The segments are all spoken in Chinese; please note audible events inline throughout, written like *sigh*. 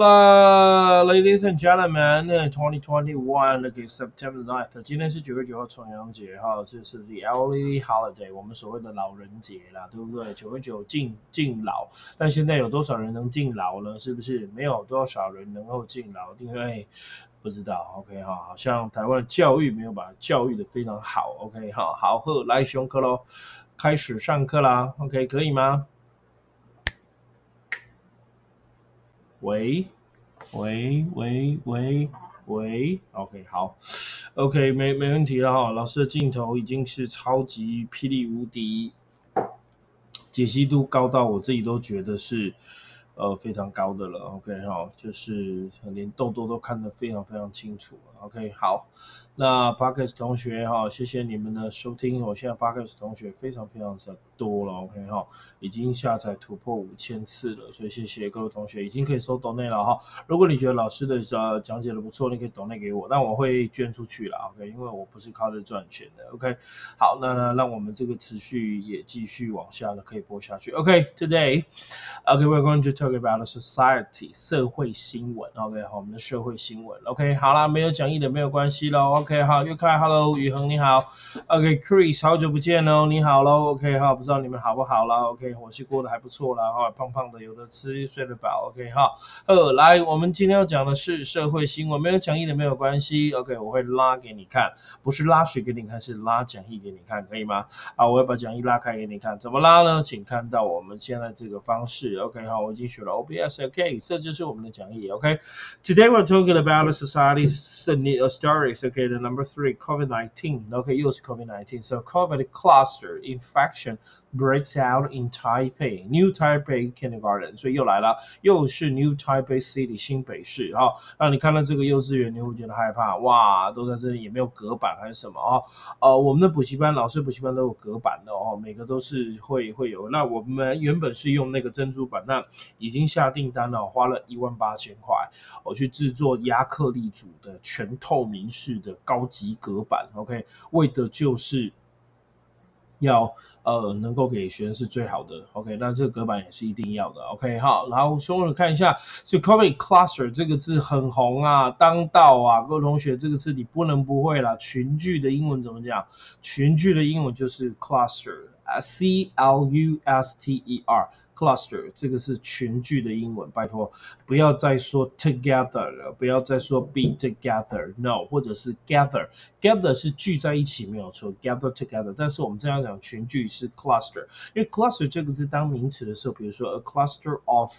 Hello, ladies and gentlemen, 2021那个 September 9th，今天是九月九号重阳节哈，这是 the elderly holiday，我们所谓的老人节啦，对不对？九月九敬敬老，但现在有多少人能敬老呢？是不是没有多少人能够敬老？因为不知道，OK 哈，好像台湾的教育没有把它教育的非常好，OK 哈，好，呵，来上课喽，开始上课啦，OK 可以吗？喂，喂喂喂喂，OK 好，OK 没没问题了哈，老师的镜头已经是超级霹雳无敌，解析度高到我自己都觉得是呃非常高的了，OK 哈，就是连痘痘都看得非常非常清楚，OK 好。那 Parkes 同学哈，谢谢你们的收听。我现在 Parkes 同学非常非常的多了，OK 哈，已经下载突破五千次了，所以谢谢各位同学，已经可以收 donate 了哈。如果你觉得老师的呃讲解的不错，你可以 donate 给我，但我会捐出去了，OK，因为我不是靠这赚钱的，OK。好，那那让我们这个持续也继续往下的可以播下去，OK，Today，OK，we're going to talk about society 社会新闻，OK，好，我们的社会新闻，OK，好啦，没有讲义的没有关系喽。OK，好，又开，Hello，宇恒你好，OK，Chris，好久不见哦，你好喽，OK，好，不知道你们好不好啦，OK，我是过得还不错啦，哈，胖胖的，有的吃，睡得饱，OK，好，呃，来，我们今天要讲的是社会新闻，没有讲义的没有关系，OK，我会拉给你看，不是拉水给你看，是拉讲义给你看，可以吗？好，我要把讲义拉开给你看，怎么拉呢？请看到我们现在这个方式，OK，好，我已经学了 OBS，OK，这就是我们的讲义，OK，Today we're talking about society's stories，OK。Number three, COVID-19. Okay, use COVID-19. So COVID cluster infection breaks out in Taipei, New Taipei Kindergarten，所以又来了，又是 New Taipei City 新北市哈。那你看到这个幼稚园，你会觉得害怕哇？都在这里，也没有隔板还是什么啊？呃，我们的补习班老师补习班都有隔板的哦，每个都是会会有。那我们原本是用那个珍珠板，那已经下订单了，花了一万八千块，我去制作亚克力组的全透明式的高级隔板，OK，为的就是要。呃，能够给学生是最好的，OK，那这个隔板也是一定要的，OK，好，然后所有看一下，是 COVID cluster 这个字很红啊，当道啊，各位同学这个字你不能不会啦，群聚的英文怎么讲？群聚的英文就是 cluster，C L U S T E R。Cluster 这个是群聚的英文，拜托不要再说 together 了，不要再说 be together，no，或者是 gather，gather 是聚在一起没有错，gather together，但是我们这样讲群聚是 cluster，因为 cluster 这个字当名词的时候，比如说 a cluster of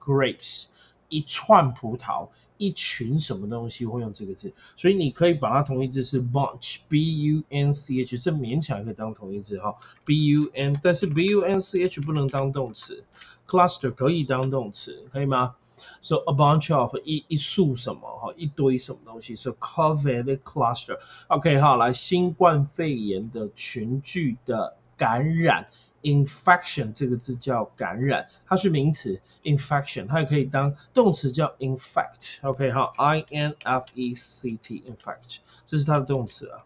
grapes。一串葡萄，一群什么东西会用这个字，所以你可以把它同义字是 bunch，b u n c h，这勉强可以当同义字哈，b u n，但是 b u n c h 不能当动词，cluster 可以当动词，可以吗？So a bunch of 一一束什么哈，一堆什么东西，so COVID cluster，OK 好，来新冠肺炎的群聚的感染。infection 这个字叫感染，它是名词，infection 它也可以当动词叫 infect，OK 好，I N F E C T infect 这是它的动词啊，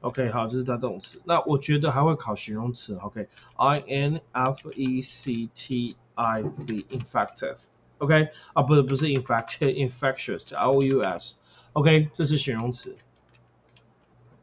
OK 好，这是它动词。那我觉得还会考形容词，OK，I N F E C T I V infective，OK 啊不是不是 infected，infectious，O *laughs* U S，OK 这是形容词，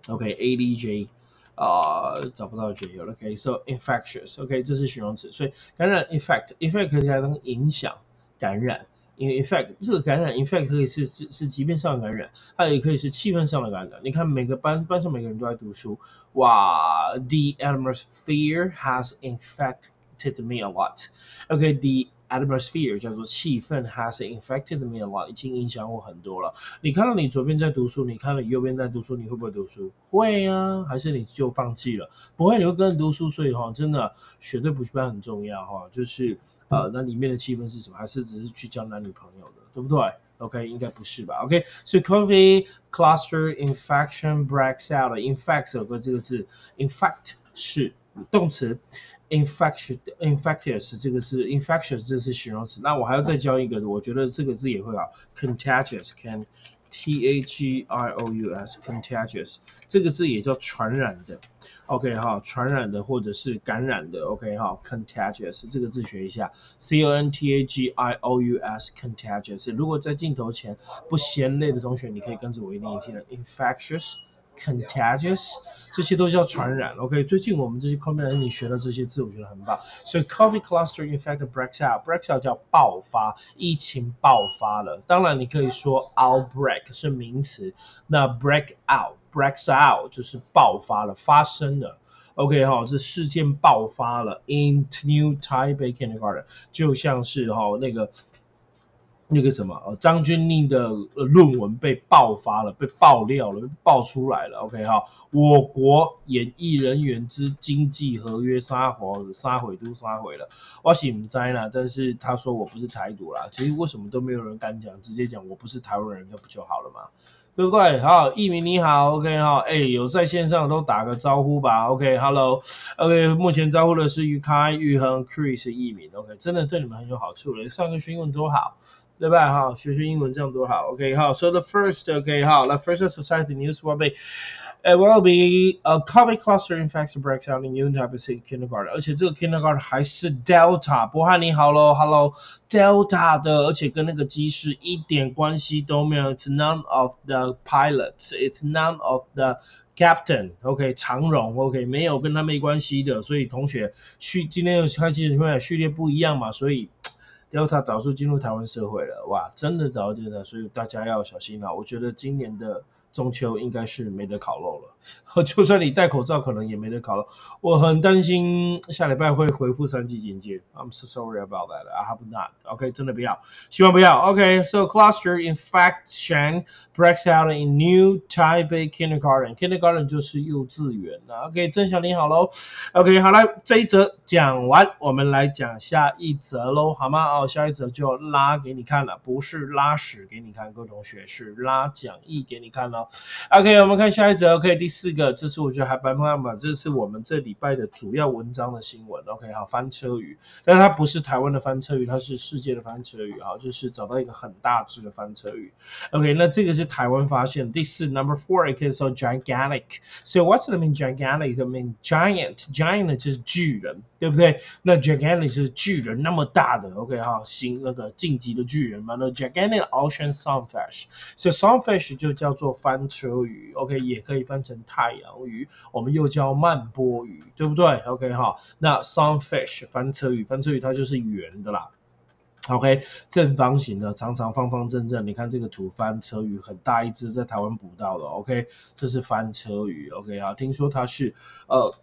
OK A D J。 啊，找不到解有了，OK，so infectious，OK，这是形容词，所以感染 infect，infect 可以当影响、感染，因为 infect 这个感染 infect 可以是是是疾病上的感染，它也可以是气氛上的感染。你看每个班班上每个人都在读书，哇，the atmosphere has infected me a lot，OK，the atmosphere 叫做气氛，has infected me a lot，已经影响我很多了。你看到你左边在读书，你看到你右边在读书，你会不会读书？会啊，还是你就放弃了？不会，你会跟着读书。所以哈，真的选对补习班很重要哈。就是呃，那里面的气氛是什么？还是只是去交男女朋友的，对不对？OK，应该不是吧？OK，所以 COVID cluster infection breaks out。infect 有个这个字，infect 是动词。Infectious infectious 这个是 infectious 这是形容词，那我还要再教一个，我觉得这个字也会好，contagious，can t a g i o u s contagious 这个字也叫传染的 OK 哈，传染的或者是感染的，OK 哈，contagious 这个字学一下，C O N T A G I O U S contagious。如果在镜头前不嫌累的同学，你可以跟着我一念一听，infectious。contagious，这些都叫传染。OK，最近我们这些 c o m m u n 你学的这些字，我觉得很棒。所以 COVID cluster infect breaks out，breaks out 叫爆发，疫情爆发了。当然你可以说 outbreak 是名词，那 break out，breaks out 就是爆发了，发生了。OK 哈，这事件爆发了 in New Taipei Kindergarten，就像是哈那个。那个什么，呃，张钧甯的论文被爆发了，被爆料了，爆出来了。OK 哈，我国演艺人员之经济合约杀回杀回都杀回了，我是唔知啦，但是他说我不是台独啦，其实为什么都没有人敢讲，直接讲我不是台湾人，那不就好了嘛？对不对？好，艺名你好，OK 哈，哎，有在线上都打个招呼吧，OK，Hello，OK，目前招呼的是玉开、玉恒、Chris 艺名，OK，真的对你们很有好处了，上个学英文多好。对吧？哈，学学英文这样多好。OK，好。So the first, OK，好，the first society news will be it will be a COVID cluster infection breaks out in Union Taipei City Kindergarten，而且这个 kindergarten 还是 Delta。博翰你好喽，Hello，Delta 的，而且跟那个机师一点关系都没有。It's none of the pilots. It's none of the captain. OK，长荣 OK 没有跟他没关系的，所以同学序今天有开记者会，序列不一样嘛，所以。Delta 早就进入台湾社会了，哇，真的早就进入，所以大家要小心啊。我觉得今年的。中秋应该是没得烤肉了，就算你戴口罩，可能也没得考了。我很担心下礼拜会恢复三级警戒。I'm so sorry about that. I hope not. OK，真的不要，希望不要。OK，so cluster infection breaks out in New Taipei Kindergarten. Kindergarten 就是幼稚园了。OK，郑晓你好喽。OK，好了，这一则讲完，我们来讲下一则喽，好吗？哦，下一则就拉给你看了，不是拉屎给你看，各位同学是拉讲义给你看了。OK，我们看下一则。OK，第四个，这是我觉得还蛮棒吧，这是我们这礼拜的主要文章的新闻。OK，好，翻车鱼，但它不是台湾的翻车鱼，它是世界的翻车鱼啊，就是找到一个很大只的翻车鱼。OK，那这个是台湾发现。第四，Number four，可以说 gigantic。So what's the mean gigantic？I mean giant，giant 就是巨人，对不对？那 gigantic 是巨人那么大的。OK，哈，新那个晋级的巨人嘛。那 gigantic ocean sunfish。So sunfish 就叫做。翻车鱼，OK，也可以翻成太阳鱼，我们又叫慢波鱼，对不对？OK 哈，那 sunfish 翻车鱼，翻车鱼它就是圆的啦，OK，正方形的，长长方方正正。你看这个图，翻车鱼很大一只，在台湾捕到的，OK，这是翻车鱼，OK 啊，听说它是呃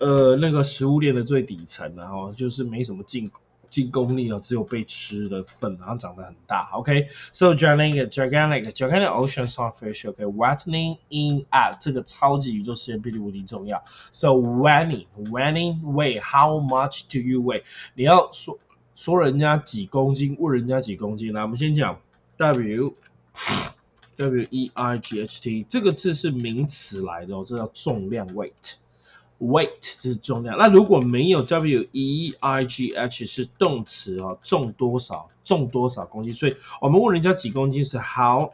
呃那个食物链的最底层，然后就是没什么进。进攻力哦，只有被吃的份，然后长得很大。OK，so gigantic gigantic gigantic ocean starfish。OK，wetting in at 这个超级宇宙实验比例无敌重要。So weighing weighing weigh how much do you weigh？你要说说人家几公斤，问人家几公斤。来，我们先讲 W W E I G H T 这个字是名词来的哦，这叫重量 weight。Weight 是重量，那如果没有 w e i g h 是动词哦，重多少，重多少公斤，所以我们问人家几公斤是 how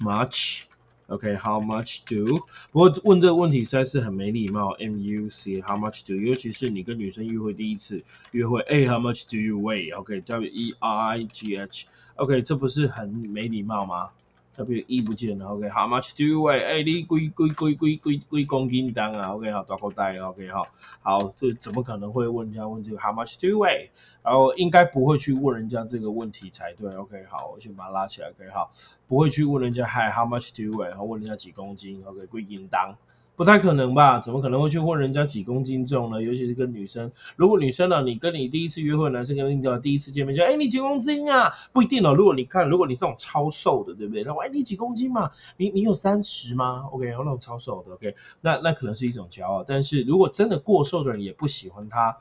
much，OK，how much do？不过问这个问题实在是很没礼貌，m u c how much do？尤其是你跟女生约会第一次约会，哎，how much do you weigh？OK，w e i g h，OK，这不是很没礼貌吗？特别一不见了，OK，How much do you weigh？哎，你几几几几几几公斤当啊？OK，好，大口袋，OK，好，好，这怎么可能会问人家问这个 How much do you weigh？然后应该不会去问人家这个问题才对，OK，好，我先把它拉起来，OK，好，不会去问人家 Hi，How much do you weigh？然后问人家几公斤，OK，几斤当。不太可能吧？怎么可能会去问人家几公斤重呢？尤其是跟女生，如果女生呢，你跟你第一次约会，男生跟你第一次见面就，哎，你几公斤啊？不一定哦。如果你看，如果你是那种超瘦的，对不对？他说，哎，你几公斤嘛？你你有三十吗？OK，那种超瘦的，OK，那那可能是一种骄傲。但是如果真的过瘦的人也不喜欢他，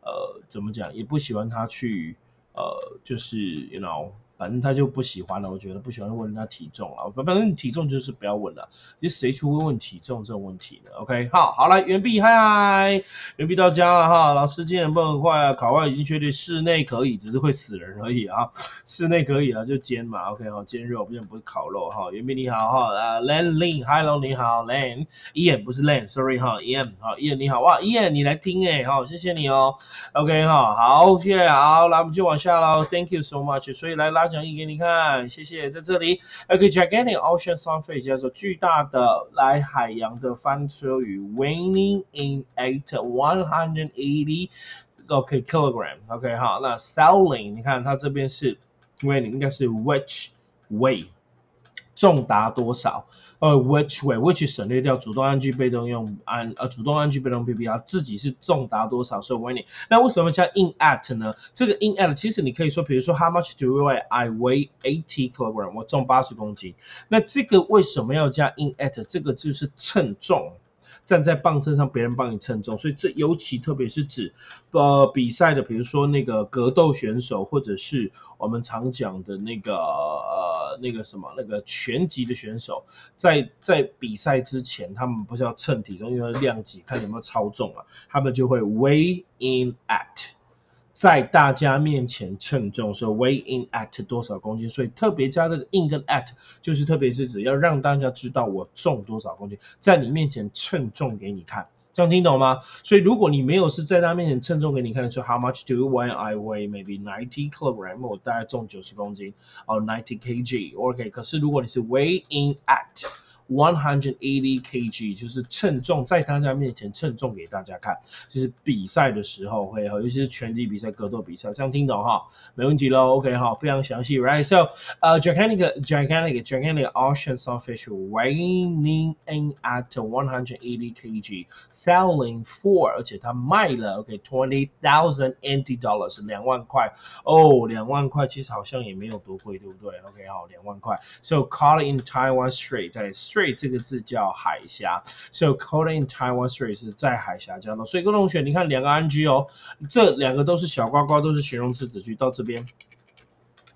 呃，怎么讲？也不喜欢他去，呃，就是，you know。反正他就不喜欢了，我觉得不喜欢问人家体重了，反反正体重就是不要问了，其实谁去问问体重这种问题呢？OK，好，好来，袁碧，嗨嗨，袁碧到家了哈，老师今天不很快啊，考外已经确定室内可以，只是会死人而已啊，室内可以了就煎嘛，OK 好，煎肉，不然不是烤肉哈，袁碧你好哈，呃，Len Lin，Hello 你好，Len，Ian 不是 Len，Sorry 哈，Ian 好，Ian 你好，哇，Ian 你来听诶，好，谢谢你哦，OK 哈，好，谢谢，好，来我们就往下喽，Thank you so much，所以来发奖励给你看，谢谢，在这里，OK，gigantic ocean sunfish 叫做巨大的来海洋的翻车鱼，weighing in at one hundred eighty OK kilogram，OK 好，那 selling 你看它这边是 weighing 应该是 which weight 重达多少？呃，which way，which 省略掉主动 ing 被动用按呃主动 ing 被动 pp 啊，自己是重达多少，所以 weighing。那为什么加 in at 呢？这个 in at 其实你可以说，比如说 how much do you weigh? I weigh eighty kilogram，我重八十公斤。那这个为什么要加 in at？这个就是称重。站在棒秤上，别人帮你称重，所以这尤其特别是指呃比赛的，比如说那个格斗选手，或者是我们常讲的那个呃那个什么那个拳击的选手，在在比赛之前，他们不是要称体重，因为量级看有没有超重啊，他们就会 weigh in at。在大家面前称重，说 weigh in at 多少公斤，所以特别加这个 in 跟 at，就是特别是指要让大家知道我重多少公斤，在你面前称重给你看，这样听懂吗？所以如果你没有是在他面前称重给你看的时候，how much do you weigh? I weigh maybe ninety kilogram，我大概重九十公斤，哦 ninety kg，OK。可是如果你是 weigh in at One hundred eighty kg 就是称重，在大家面前称重给大家看，就是比赛的时候会，尤其是拳击比赛、格斗比赛，这样听懂哈？没问题喽，OK 哈，非常详细，Right？So，呃，gigantic gigantic gigantic ocean sunfish weighing in at one hundred eighty kg selling for，而且它卖了，OK twenty thousand NT dollars 两万块哦，两万块其实好像也没有多贵，对不对？OK 好，两万块，So caught in Taiwan Strait 在。Strait 这个字叫海峡，so caught in Taiwan Strait 是在海峡交通。所以各位同学，你看两个 ing 哦，这两个都是小呱呱，都是形容词子句。到这边，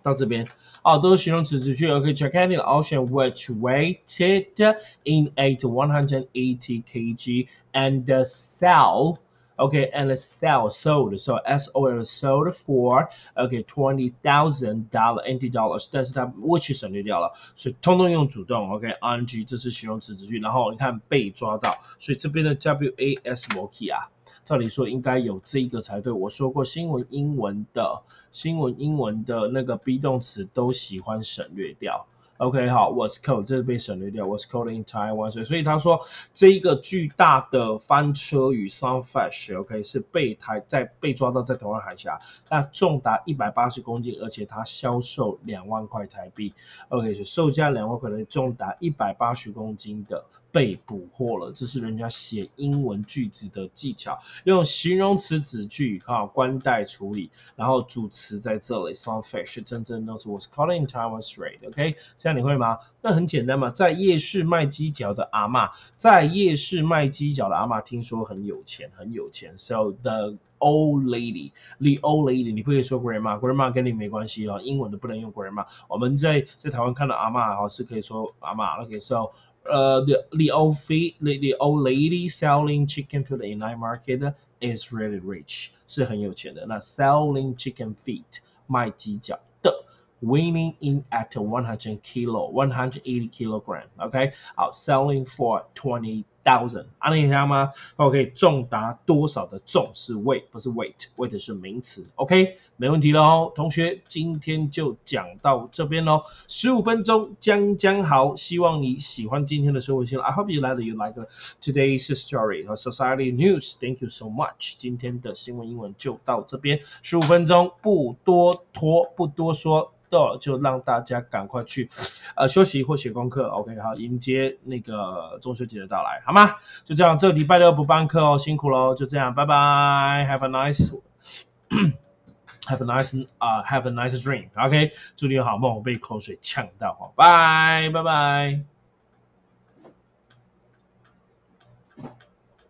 到这边，哦，都是形容词词句。OK，gigantic ocean which weighted in at 180 kg and sell Okay, and sell sold so S O L sold for okay twenty thousand dollar NT dollars，但是它 which 省略掉了，所以通通用主动。OK, ing 这是形容词词句，然后你看被抓到，所以这边的 W A S 模 key 啊，照理说应该有这一个才对。我说过新闻英文的新闻英文的那个 be 动词都喜欢省略掉。OK，好，What's cold？这是被省略掉，What's cold in Taiwan，所以所以他说这一个巨大的翻车与 sunfish，OK，是被台在被抓到在台湾海峡，那重达一百八十公斤，而且它销售两万块台币，OK，是售价两万块的重达一百八十公斤的。被捕获了，这是人家写英文句子的技巧，用形容词子句啊，关代处理，然后主词在这里，some fish，真正的是 was calling Taiwan Strait，OK，这样你会吗？那很简单嘛，在夜市卖鸡脚的阿妈，在夜市卖鸡脚的阿妈，听说很有钱，很有钱，so the old lady，the old lady，你不可以说 grandma，grandma 跟你没关系哦，英文的不能用 grandma，我们在在台湾看到阿妈哈是可以说阿妈，OK，so。uh, the the old feet the, the old lady selling chicken feet in night market is really rich，是很有钱的。那 selling chicken feet 卖鸡脚的，weighing in at 100 kilo 180 kilogram。OK，好，selling for twenty thousand，安利一下吗？OK，重达多少的重是 weight，不是 weight，weight 是名词。OK，没问题喽，同学，今天就讲到这边喽，十五分钟将将好，希望你喜欢今天的生活新闻。I hope you like you like today's story 和 society news. Thank you so much。今天的新闻英文就到这边，十五分钟不多拖，不多说。到就让大家赶快去，呃休息或写功课，OK 好，迎接那个中秋节的到来，好吗？就这样，这礼拜六不班课哦，辛苦喽，就这样，拜拜，Have a nice，Have *coughs* a nice 啊，Have a nice dream，OK，祝你好梦，被口水呛到，拜拜拜拜。